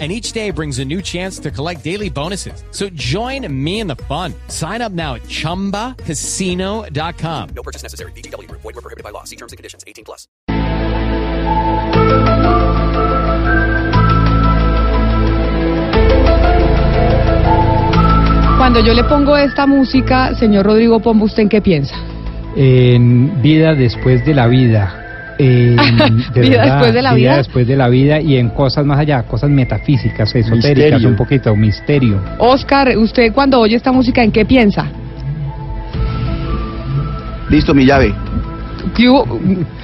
and each day brings a new chance to collect daily bonuses. So join me in the fun. Sign up now at ChumbaCasino.com. No purchase necessary. BGW. Void were prohibited by law. See terms and conditions. 18 plus. Cuando yo le pongo esta música, señor Rodrigo Pombo, ¿usted en qué piensa? En vida después de la vida eh, vida después de la vida. después de la vida y en cosas más allá, cosas metafísicas, esotéricas, un poquito, misterio. Oscar, usted cuando oye esta música, ¿en qué piensa? Listo, mi llave.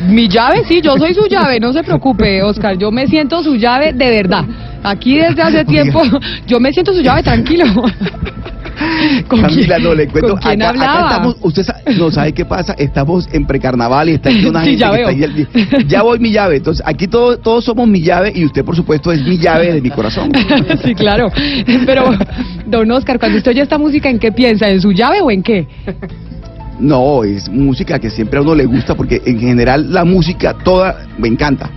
Mi llave, sí, yo soy su llave, no se preocupe, Oscar, yo me siento su llave de verdad. Aquí desde hace tiempo, yo me siento su llave tranquilo. ¿Con Camila, no le cuento. ¿con quién acá, acá, estamos, usted no sabe qué pasa, estamos en precarnaval y está aquí una sí, gente ya que veo. está ahí, Ya voy mi llave, entonces aquí todo, todos somos mi llave y usted por supuesto es mi llave de mi corazón. sí, claro. Pero, don Oscar, cuando usted oye esta música, ¿en qué piensa? ¿En su llave o en qué? No, es música que siempre a uno le gusta porque en general la música toda me encanta.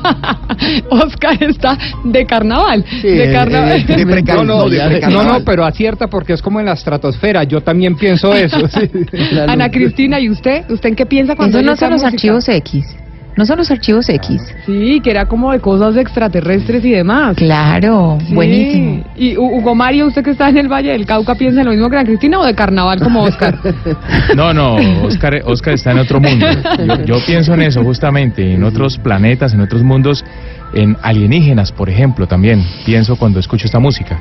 Oscar está de carnaval. de eh, carnaval. Eh, de no, no, de no, no, pero acierta porque es como en la estratosfera. Yo también pienso eso. Sí. Ana Cristina, ¿y usted? ¿Usted en qué piensa cuando Eso no son los archivos X. No son los archivos X. Sí, que era como de cosas extraterrestres y demás. Claro, Sí. buenísimo. Y Hugo Mario, usted que está en el Valle del Cauca, ¿piensa lo mismo que Ana Cristina o de carnaval como Oscar? No, no, Oscar, Oscar está en otro mundo. Yo, yo pienso en eso justamente, en otros planetas, en otros mundos, en alienígenas, por ejemplo, también pienso cuando escucho esta música.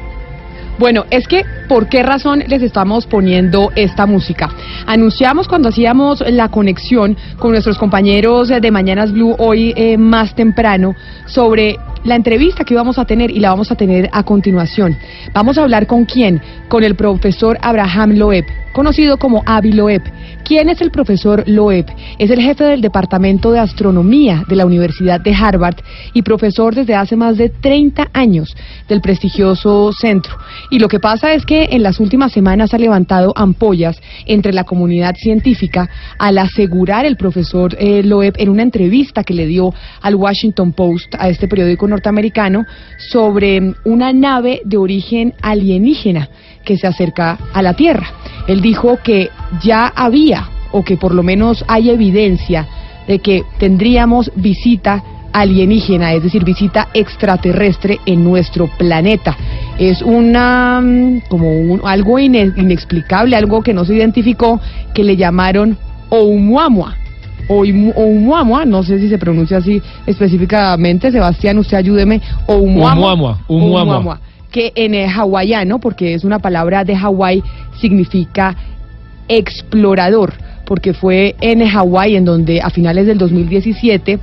Bueno, es que, ¿por qué razón les estamos poniendo esta música? Anunciamos cuando hacíamos la conexión con nuestros compañeros de Mañanas Blue hoy eh, más temprano sobre la entrevista que íbamos a tener y la vamos a tener a continuación. Vamos a hablar con quién? Con el profesor Abraham Loeb, conocido como Avi Loeb. ¿Quién es el profesor Loeb? Es el jefe del Departamento de Astronomía de la Universidad de Harvard y profesor desde hace más de 30 años del prestigioso centro. Y lo que pasa es que en las últimas semanas ha levantado ampollas entre la comunidad científica al asegurar el profesor eh, Loeb en una entrevista que le dio al Washington Post, a este periódico norteamericano, sobre una nave de origen alienígena que se acerca a la Tierra. Él dijo que ya había, o que por lo menos hay evidencia de que tendríamos visita alienígena, es decir, visita extraterrestre en nuestro planeta. Es una mm, como un- algo ine- inexplicable, algo que no se identificó, que le llamaron Oumuamua. Oumuamua, no sé si se pronuncia así específicamente, Sebastián, usted ayúdeme. Oumuamua. Oumuamua, Oumuamua. Que en hawaiano, porque es una palabra de Hawái, significa explorador, porque fue en Hawái en donde a finales del 2017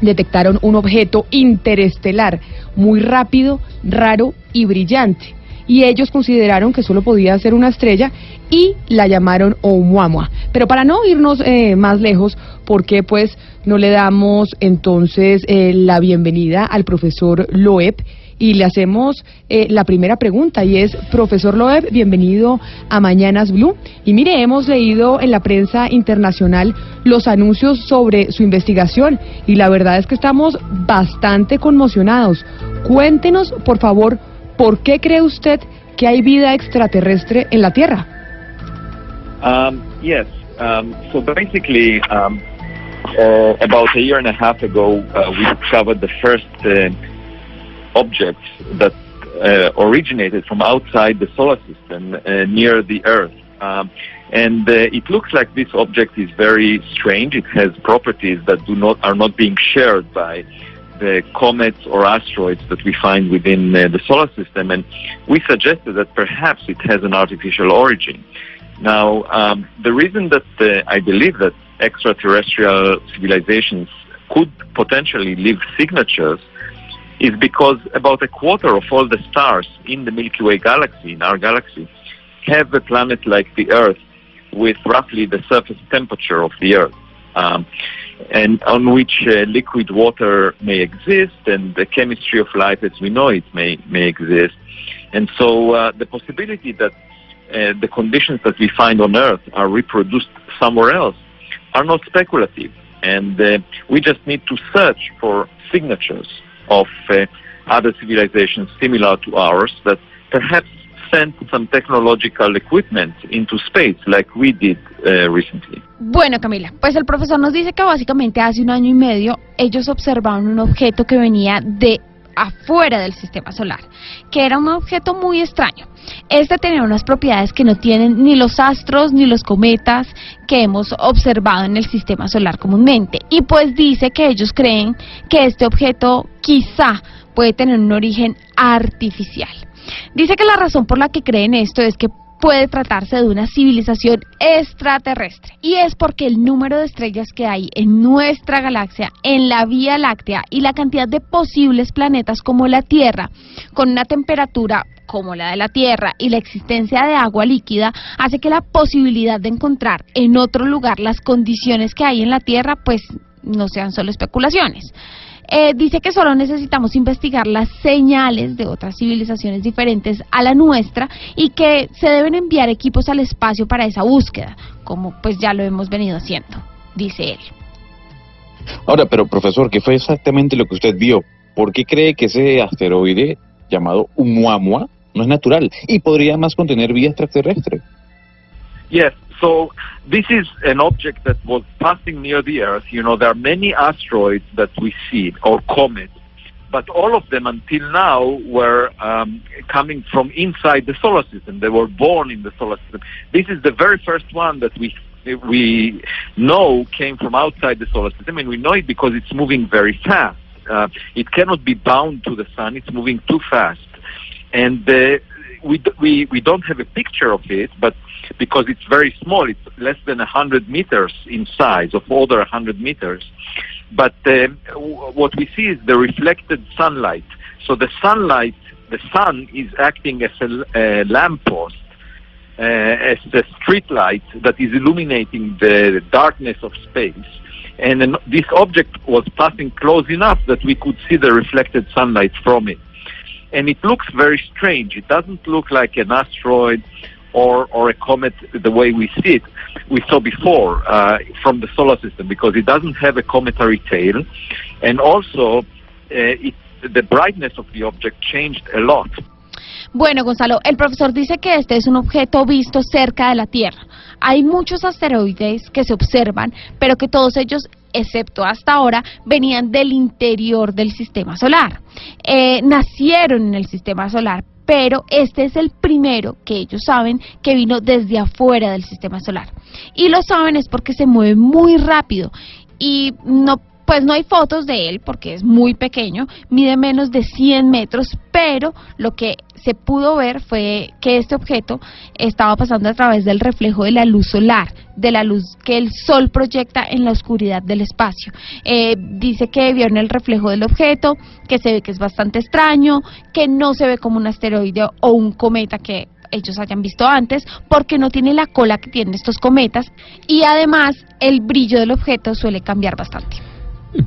detectaron un objeto interestelar muy rápido, raro y brillante. Y ellos consideraron que solo podía ser una estrella y la llamaron Oumuamua. Pero para no irnos eh, más lejos, ¿por qué pues no le damos entonces eh, la bienvenida al profesor Loeb? Y le hacemos eh, la primera pregunta y es, profesor Loeb, bienvenido a Mañanas Blue. Y mire, hemos leído en la prensa internacional los anuncios sobre su investigación y la verdad es que estamos bastante conmocionados. Cuéntenos, por favor, ¿por qué cree usted que hay vida extraterrestre en la Tierra? Um, yes. Um, so basically, um, uh, about a year and a half ago, uh, we discovered the first uh, object that uh, originated from outside the solar system uh, near the Earth. Um, and uh, it looks like this object is very strange. It has properties that do not are not being shared by the comets or asteroids that we find within uh, the solar system. And we suggested that perhaps it has an artificial origin. Now, um, the reason that uh, I believe that extraterrestrial civilizations could potentially leave signatures is because about a quarter of all the stars in the Milky Way galaxy, in our galaxy, have a planet like the Earth with roughly the surface temperature of the Earth. Um, and on which uh, liquid water may exist, and the chemistry of life as we know it may may exist. And so uh, the possibility that uh, the conditions that we find on Earth are reproduced somewhere else are not speculative, and uh, we just need to search for signatures of uh, other civilizations similar to ours that perhaps sent some technological equipment into space like we did uh, recently. Bueno, Camila, pues el profesor nos dice que básicamente hace un año y medio ellos observaron un objeto que venía de afuera del sistema solar, que era un objeto muy extraño. Este tenía unas propiedades que no tienen ni los astros ni los cometas que hemos observado en el sistema solar comúnmente. Y pues dice que ellos creen que este objeto quizá puede tener un origen artificial. Dice que la razón por la que creen esto es que puede tratarse de una civilización extraterrestre. Y es porque el número de estrellas que hay en nuestra galaxia, en la Vía Láctea y la cantidad de posibles planetas como la Tierra, con una temperatura como la de la Tierra y la existencia de agua líquida, hace que la posibilidad de encontrar en otro lugar las condiciones que hay en la Tierra, pues no sean solo especulaciones. Eh, dice que solo necesitamos investigar las señales de otras civilizaciones diferentes a la nuestra y que se deben enviar equipos al espacio para esa búsqueda, como pues ya lo hemos venido haciendo, dice él. Ahora, pero profesor, ¿qué fue exactamente lo que usted vio? ¿Por qué cree que ese asteroide llamado Oumuamua no es natural y podría más contener vida extraterrestre? Yes, so this is an object that was passing near the Earth. You know, there are many asteroids that we see, or comets, but all of them until now were um, coming from inside the solar system. They were born in the solar system. This is the very first one that we we know came from outside the solar system, and we know it because it's moving very fast. Uh, it cannot be bound to the sun; it's moving too fast, and uh, we, we we don't have a picture of it, but because it's very small, it's less than 100 meters in size, of order 100 meters. But uh, what we see is the reflected sunlight. So the sunlight, the sun is acting as a, a lamppost, uh, as a street light that is illuminating the darkness of space. And then this object was passing close enough that we could see the reflected sunlight from it. And it looks very strange. It doesn't look like an asteroid or, or a comet the way we see it, we saw before uh, from the solar system, because it doesn't have a cometary tail, and also uh, it, the brightness of the object changed a lot. Bueno, Gonzalo, el profesor dice que este es un objeto visto cerca de la Tierra. Hay muchos asteroides que se observan, pero que todos ellos, excepto hasta ahora, venían del interior del sistema solar. Eh, nacieron en el sistema solar, pero este es el primero que ellos saben que vino desde afuera del sistema solar. Y lo saben es porque se mueve muy rápido y no pues no hay fotos de él porque es muy pequeño, mide menos de 100 metros, pero lo que se pudo ver fue que este objeto estaba pasando a través del reflejo de la luz solar, de la luz que el sol proyecta en la oscuridad del espacio. Eh, dice que vieron el reflejo del objeto, que se ve que es bastante extraño, que no se ve como un asteroide o un cometa que ellos hayan visto antes, porque no tiene la cola que tienen estos cometas y además el brillo del objeto suele cambiar bastante.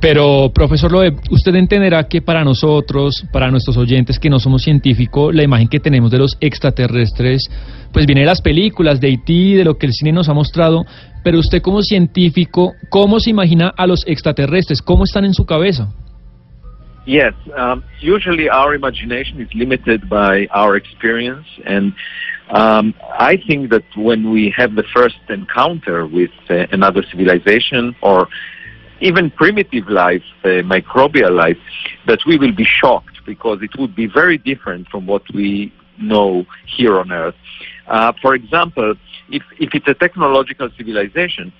Pero, profesor Loeb, usted entenderá que para nosotros, para nuestros oyentes que no somos científicos, la imagen que tenemos de los extraterrestres, pues viene de las películas, de Haití, de lo que el cine nos ha mostrado, pero usted como científico, ¿cómo se imagina a los extraterrestres? ¿Cómo están en su cabeza? Yes, um, usually our imagination is limited by our experience, and um, I think that when we have the first encounter with uh, another civilization or even primitive life, uh, microbial life, that we will be shocked because it would be very different from what we know here on Earth. Uh, for example, if, if it's a technological civilization,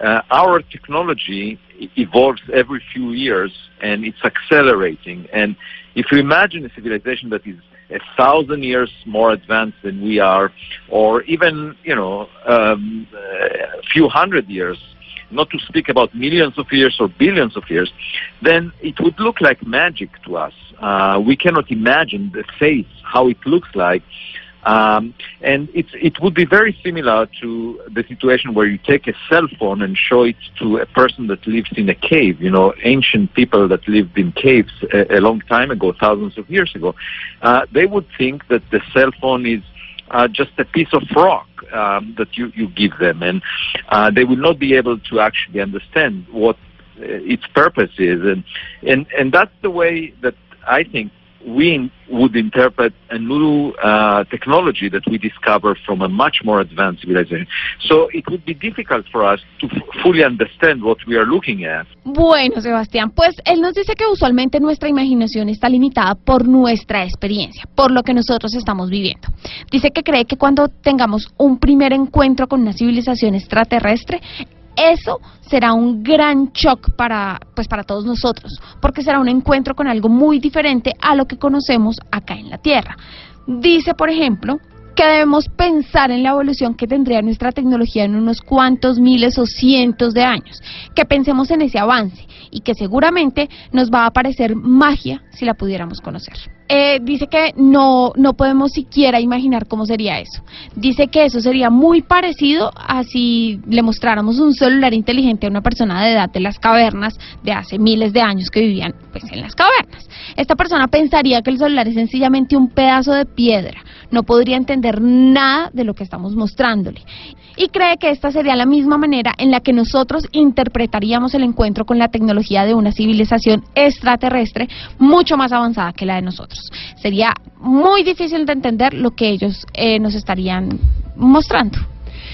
uh, our technology evolves every few years and it's accelerating. And if you imagine a civilization that is a thousand years more advanced than we are, or even, you know, um, a few hundred years not to speak about millions of years or billions of years, then it would look like magic to us. Uh, we cannot imagine the face, how it looks like Um, and it's, it would be very similar to the situation where you take a cell phone and show it to a person that lives in a cave. You know, ancient people that lived in caves a, a long time ago, thousands of years ago, uh, they would think that the cell phone is uh, just a piece of rock um, that you, you give them, and uh, they will not be able to actually understand what uh, its purpose is, and and and that's the way that I think we in- would interpret a new technology that we discover from a much more advanced civilization. So it would be difficult for us to f- fully understand what we are looking at. Bueno, Sebastián, pues él nos dice que usualmente nuestra imaginación está limitada por nuestra experiencia, por lo que nosotros estamos viviendo. Dice que cree que cuando tengamos un primer encuentro con una civilización extraterrestre, eso será un gran shock para, pues para todos nosotros, porque será un encuentro con algo muy diferente a lo que conocemos acá en la Tierra. Dice, por ejemplo, que debemos pensar en la evolución que tendría nuestra tecnología en unos cuantos miles o cientos de años, que pensemos en ese avance y que seguramente nos va a parecer magia si la pudiéramos conocer. Eh, dice que no, no podemos siquiera imaginar cómo sería eso. Dice que eso sería muy parecido a si le mostráramos un celular inteligente a una persona de edad de las cavernas de hace miles de años que vivían pues, en las cavernas. Esta persona pensaría que el celular es sencillamente un pedazo de piedra, no podría entender nada de lo que estamos mostrándole. Y cree que esta sería la misma manera en la que nosotros interpretaríamos el encuentro con la tecnología de una civilización extraterrestre mucho más avanzada que la de nosotros. Sería muy difícil de entender lo que ellos eh, nos estarían mostrando.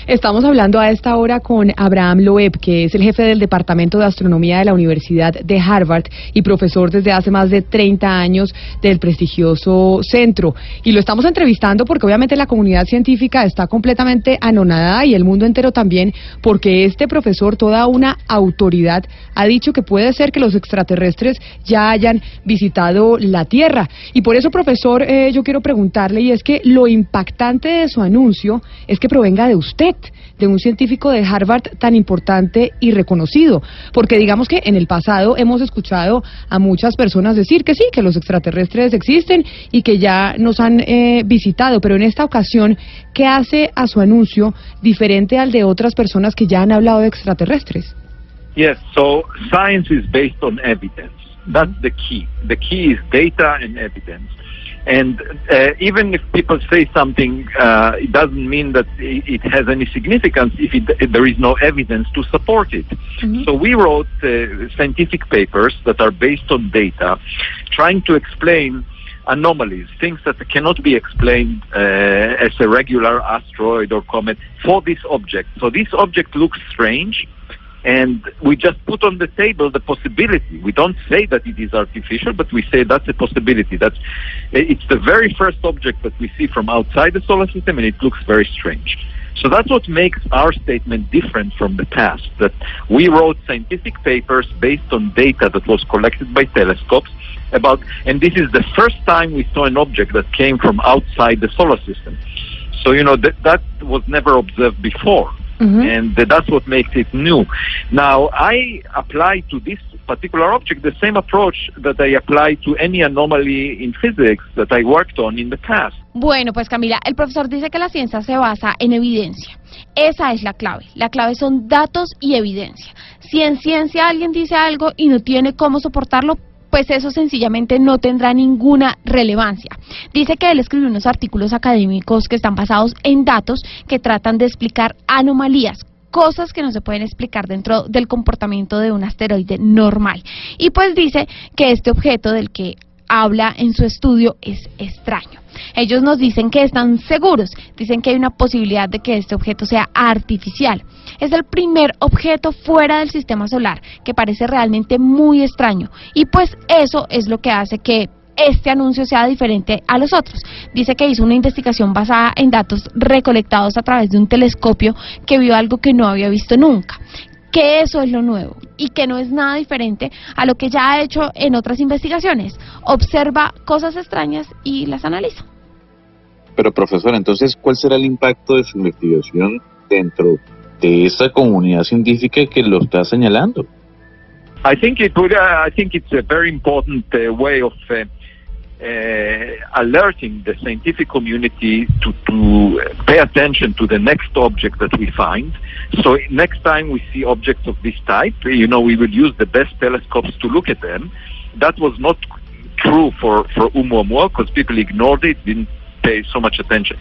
Estamos hablando a esta hora con Abraham Loeb, que es el jefe del Departamento de Astronomía de la Universidad de Harvard y profesor desde hace más de 30 años del prestigioso centro. Y lo estamos entrevistando porque obviamente la comunidad científica está completamente anonadada y el mundo entero también, porque este profesor, toda una autoridad, ha dicho que puede ser que los extraterrestres ya hayan visitado la Tierra. Y por eso, profesor, eh, yo quiero preguntarle, y es que lo impactante de su anuncio es que provenga de usted de un científico de Harvard tan importante y reconocido. Porque digamos que en el pasado hemos escuchado a muchas personas decir que sí, que los extraterrestres existen y que ya nos han eh, visitado, pero en esta ocasión, ¿qué hace a su anuncio diferente al de otras personas que ya han hablado de extraterrestres? Yes, so science is based on evidence. That's the key. The key is data and evidence. And uh, even if people say something, uh, it doesn't mean that it, has any significance if, it, if there is no evidence to support it. So we wrote uh, scientific papers that are based on data, trying to explain anomalies, things that cannot be explained uh, as a regular asteroid or comet for this object. So this object looks strange, and we just put on the table the possibility. We don't say that it is artificial, but we say that's a possibility. That's it's the very first object that we see from outside the solar system, and it looks very strange. So that's what makes our statement different from the past. That we wrote scientific papers based on data that was collected by telescopes about, and this is the first time we saw an object that came from outside the solar system. So you know that that was never observed before and that's what makes it new. Now, I apply to this particular object the same approach that I apply to any anomaly in physics that I worked on in the past. Bueno, pues Camila, el profesor dice que la ciencia se basa en evidencia. Esa es la clave. La clave son datos y evidencia. Si en ciencia alguien dice algo y no tiene cómo soportarlo, pues eso sencillamente no tendrá ninguna relevancia. Dice que él escribió unos artículos académicos que están basados en datos que tratan de explicar anomalías, cosas que no se pueden explicar dentro del comportamiento de un asteroide normal. Y pues dice que este objeto del que habla en su estudio es extraño. Ellos nos dicen que están seguros, dicen que hay una posibilidad de que este objeto sea artificial. Es el primer objeto fuera del sistema solar que parece realmente muy extraño y pues eso es lo que hace que este anuncio sea diferente a los otros. Dice que hizo una investigación basada en datos recolectados a través de un telescopio que vio algo que no había visto nunca que eso es lo nuevo y que no es nada diferente a lo que ya ha hecho en otras investigaciones. Observa cosas extrañas y las analiza. Pero profesor, entonces, ¿cuál será el impacto de su investigación dentro de esta comunidad científica que lo está señalando? I think it would. Uh, I think it's a very important uh, way of uh, uh, alerting the scientific community to, to pay attention to the next object that we find. So next time we see objects of this type, you know, we will use the best telescopes to look at them. That was not true for, for Oumuamua because people ignored it, didn't pay so much attention.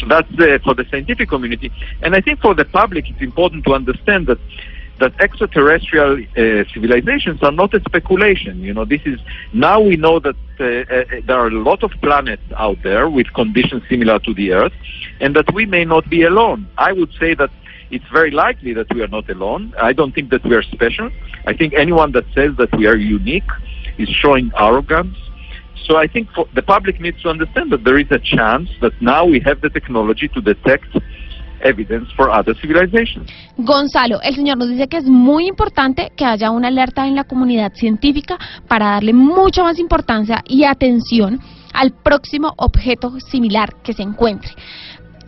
So that's uh, for the scientific community. And I think for the public, it's important to understand that that extraterrestrial uh, civilizations are not a speculation. You know, this is now we know that uh, uh, there are a lot of planets out there with conditions similar to the Earth, and that we may not be alone. I would say that it's very likely that we are not alone. I don't think that we are special. I think anyone that says that we are unique is showing arrogance. So I think the public needs to understand that there is a chance that now we have the technology to detect evidence for other civilizations. Gonzalo, el señor nos dice que es muy importante que haya una alerta en la comunidad científica para darle mucha más importancia y atención al próximo objeto similar que se encuentre.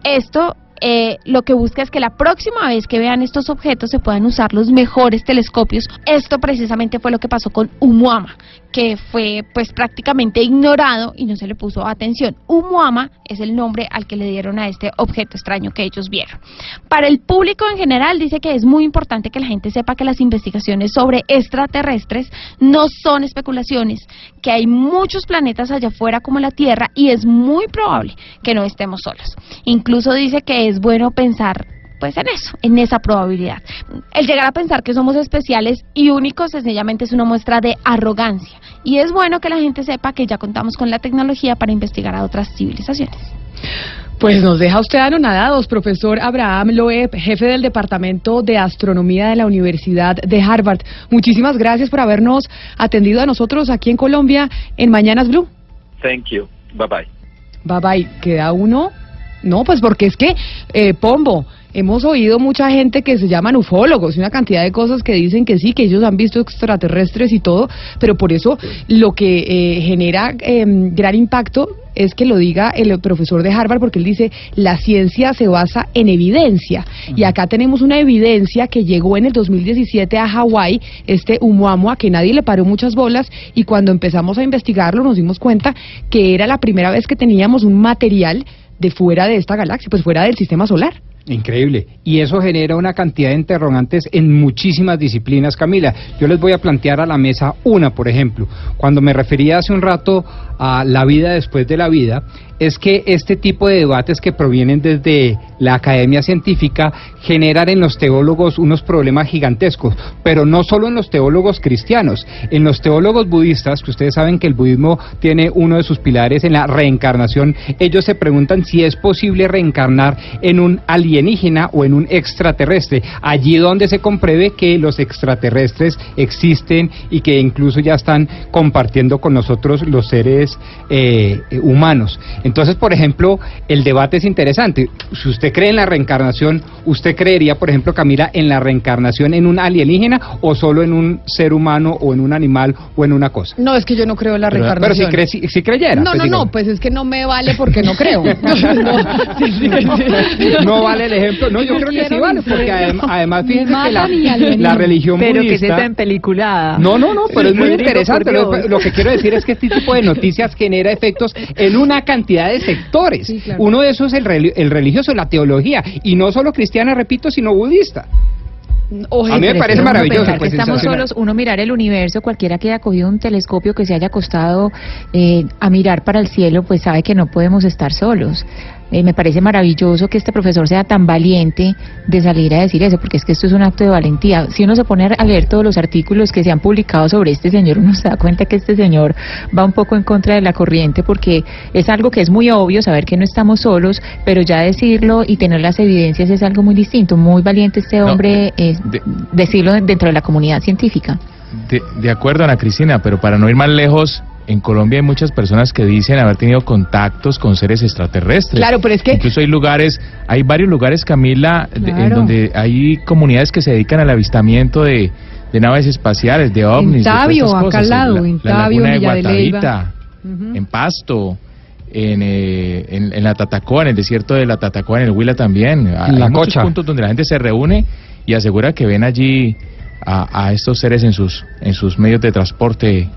Esto eh, lo que busca es que la próxima vez que vean estos objetos se puedan usar los mejores telescopios. Esto precisamente fue lo que pasó con Umuama, que fue pues prácticamente ignorado y no se le puso atención. Umuama es el nombre al que le dieron a este objeto extraño que ellos vieron. Para el público en general dice que es muy importante que la gente sepa que las investigaciones sobre extraterrestres no son especulaciones, que hay muchos planetas allá afuera como la Tierra y es muy probable que no estemos solos. Incluso dice que es bueno pensar pues en eso, en esa probabilidad. El llegar a pensar que somos especiales y únicos sencillamente es una muestra de arrogancia y es bueno que la gente sepa que ya contamos con la tecnología para investigar a otras civilizaciones. Pues nos deja usted anonadados, profesor Abraham Loeb, jefe del Departamento de Astronomía de la Universidad de Harvard. Muchísimas gracias por habernos atendido a nosotros aquí en Colombia en Mañanas Blue. Thank you. Bye bye. Bye bye. Queda uno. No, pues porque es que, eh, Pombo, hemos oído mucha gente que se llaman ufólogos y una cantidad de cosas que dicen que sí, que ellos han visto extraterrestres y todo, pero por eso lo que eh, genera eh, gran impacto es que lo diga el profesor de Harvard porque él dice la ciencia se basa en evidencia. Y acá tenemos una evidencia que llegó en el 2017 a Hawái, este Oumuamua que nadie le paró muchas bolas y cuando empezamos a investigarlo nos dimos cuenta que era la primera vez que teníamos un material de fuera de esta galaxia, pues fuera del sistema solar. Increíble. Y eso genera una cantidad de interrogantes en muchísimas disciplinas, Camila. Yo les voy a plantear a la mesa una, por ejemplo. Cuando me refería hace un rato a la vida después de la vida, es que este tipo de debates que provienen desde la academia científica generan en los teólogos unos problemas gigantescos, pero no solo en los teólogos cristianos, en los teólogos budistas, que ustedes saben que el budismo tiene uno de sus pilares en la reencarnación, ellos se preguntan si es posible reencarnar en un alienígena o en un extraterrestre, allí donde se compruebe que los extraterrestres existen y que incluso ya están compartiendo con nosotros los seres eh, humanos. Entonces, por ejemplo, el debate es interesante. Si usted cree en la reencarnación, ¿usted creería, por ejemplo, Camila, en la reencarnación en un alienígena o solo en un ser humano o en un animal o en una cosa? No, es que yo no creo en la Pero, reencarnación. pero si, cre- si, si creyera. No, pues, no, digamos. no, pues es que no me vale porque no creo. No, sí, sí, sí. No vale el ejemplo. No, yo creo que sí vale, porque adem- además fíjense que la, religión Pero que es tan peliculada. No, no, no, pero es muy interesante. Lo, lo que quiero decir es que este tipo de noticias genera efectos en una cantidad de sectores. Sí, claro. Uno de esos es el, el religioso, la teología, y no solo cristiana, repito, sino budista. Oye, A mí me parece maravilloso, pues, estamos solos, uno mirar el universo, cualquiera que haya cogido un telescopio que se haya acostado eh, a mirar para el cielo, pues sabe que no podemos estar solos. Eh, me parece maravilloso que este profesor sea tan valiente de salir a decir eso, porque es que esto es un acto de valentía. Si uno se pone a leer todos los artículos que se han publicado sobre este señor, uno se da cuenta que este señor va un poco en contra de la corriente, porque es algo que es muy obvio, saber que no estamos solos, pero ya decirlo y tener las evidencias es algo muy distinto. Muy valiente este No, hombre eh, de- decirlo dentro de la comunidad científica. De, de acuerdo, Ana Cristina, pero para no ir más lejos, en Colombia hay muchas personas que dicen haber tenido contactos con seres extraterrestres. Claro, pero es que Incluso hay lugares, hay varios lugares, Camila, de- en donde hay comunidades que se dedican al avistamiento de, de naves espaciales, de ovnis. de todas Tabio, estas acá al lado, la, en la Tabio, laguna de de. Guatavita, Ujú. en Pasto, en, eh, en, en la Tatacoa, en el desierto de la Tatacoa, en el Huila también. Hay la muchos Cocha. puntos donde la gente se reúne y asegura que ven allí a, a estos seres en sus, en sus medios de transporte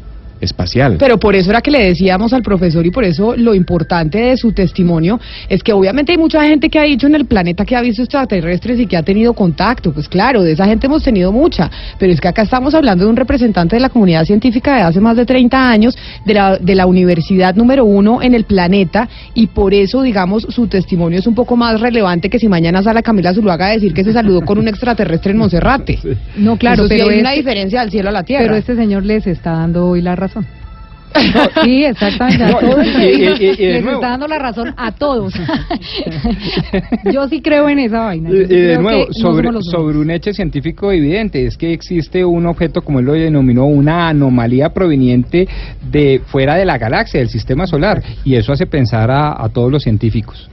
espacial. Pero por eso era que le decíamos al profesor y por eso lo importante de su testimonio es que obviamente hay mucha gente que ha dicho en el planeta que ha visto extraterrestres y que ha tenido contacto. Pues claro, de esa gente hemos tenido mucha, pero es que acá estamos hablando de un representante de la comunidad científica de hace más de 30 años, de la, de la universidad número uno en el planeta y por eso, digamos, su testimonio es un poco más relevante que si mañana sale Camila Zuluaga a decir que se saludó con un extraterrestre en Monserrate. No, claro, Eso sí pero hay una este- diferencia del cielo a la tierra. Pero este señor les está dando hoy la razón. Sí, exactamente. A No, todos y- y- y- y de les nuevo- está dando la razón a todos. Yo sí creo en esa vaina. Sí de nuevo, no sobre, sobre un hecho científico evidente, es que existe un objeto, como él lo denominó, una anomalía proveniente de fuera de la galaxia, del sistema solar, y eso hace pensar a, a todos los científicos.